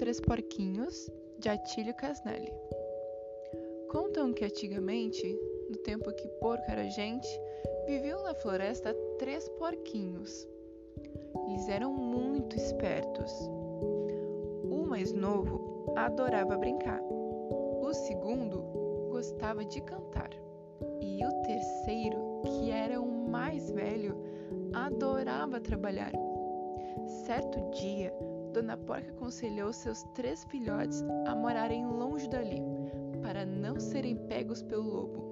Três Porquinhos, de Atílio Casnelli. Contam que antigamente, no tempo que porco era gente, viviam na floresta três porquinhos. Eles eram muito espertos. O mais novo adorava brincar. O segundo gostava de cantar. E o terceiro, que era o mais velho, adorava trabalhar. Certo dia, Dona Porca aconselhou seus três filhotes a morarem longe dali, para não serem pegos pelo lobo.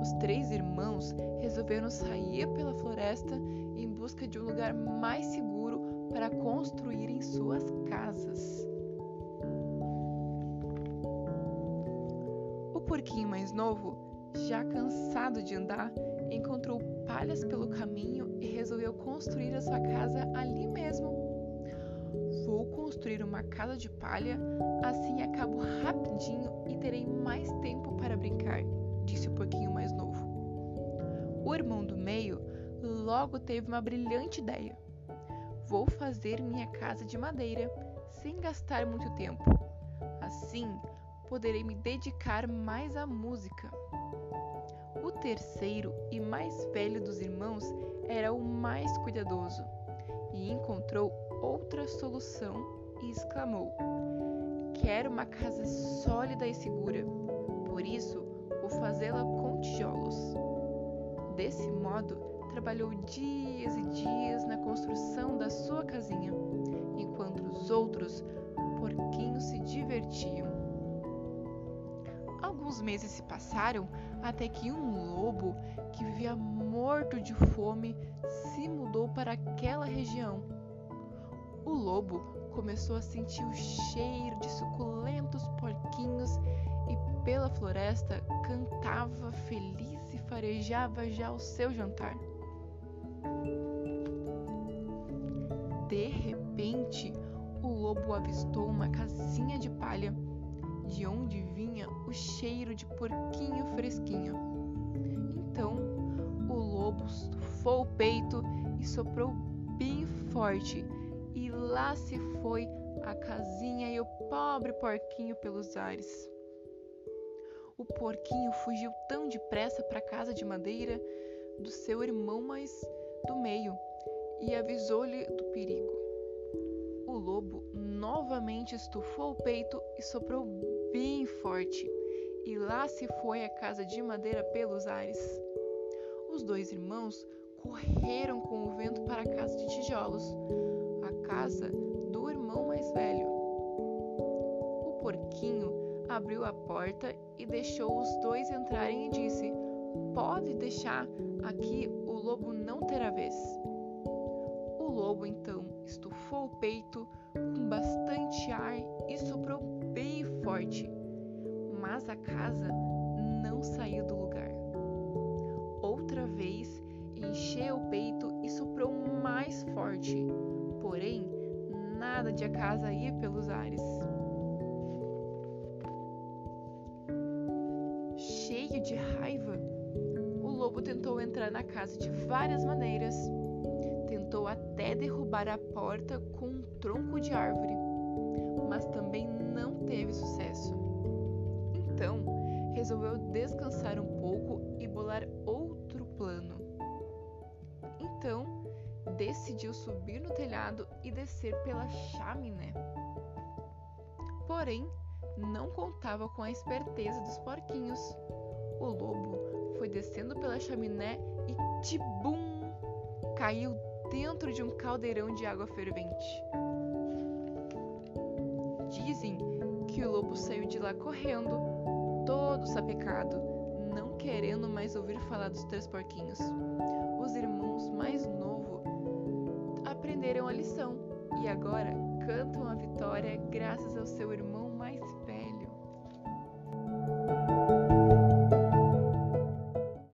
Os três irmãos resolveram sair pela floresta em busca de um lugar mais seguro para construírem suas casas. O porquinho mais novo, já cansado de andar, encontrou palhas pelo caminho e resolveu construir a sua casa ali mesmo Vou construir uma casa de palha, assim acabo rapidinho e terei mais tempo para brincar, disse o porquinho mais novo. O irmão do meio logo teve uma brilhante ideia. Vou fazer minha casa de madeira sem gastar muito tempo. Assim, poderei me dedicar mais à música. O terceiro e mais velho dos irmãos era o mais cuidadoso e encontrou outra solução e exclamou: Quero uma casa sólida e segura, por isso vou fazê-la com tijolos. Desse modo, trabalhou dias e dias na construção da sua casinha, enquanto os outros porquinhos se divertiam. Alguns meses se passaram até que um lobo, que vivia morto de fome, se mudou para aquela região o lobo começou a sentir o cheiro de suculentos porquinhos e pela floresta cantava feliz e farejava já o seu jantar. De repente, o lobo avistou uma casinha de palha, de onde vinha o cheiro de porquinho fresquinho. Então, o lobo estufou o peito e soprou bem forte e lá se foi a casinha e o pobre porquinho pelos ares. O porquinho fugiu tão depressa para a casa de madeira do seu irmão mais do meio e avisou-lhe do perigo. O lobo novamente estufou o peito e soprou bem forte, e lá se foi a casa de madeira pelos ares. Os dois irmãos correram com o vento para a casa de tijolos, casa do irmão mais velho. O porquinho abriu a porta e deixou os dois entrarem e disse: Pode deixar, aqui o lobo não terá vez. O lobo então estufou o peito com bastante ar e soprou bem forte, mas a casa não saiu do lugar. Outra vez encheu o peito e soprou mais forte, porém, nada de a casa ia pelos ares. Cheio de raiva, o lobo tentou entrar na casa de várias maneiras. Tentou até derrubar a porta com um tronco de árvore, mas também não teve sucesso. Então, resolveu descansar um pouco e bolar outro decidiu subir no telhado e descer pela chaminé. Porém, não contava com a esperteza dos porquinhos. O lobo foi descendo pela chaminé e tibum! Caiu dentro de um caldeirão de água fervente. Dizem que o lobo saiu de lá correndo, todo sapecado, não querendo mais ouvir falar dos três porquinhos. Os irmãos mais novos aprenderam a lição e agora cantam a vitória graças ao seu irmão mais velho.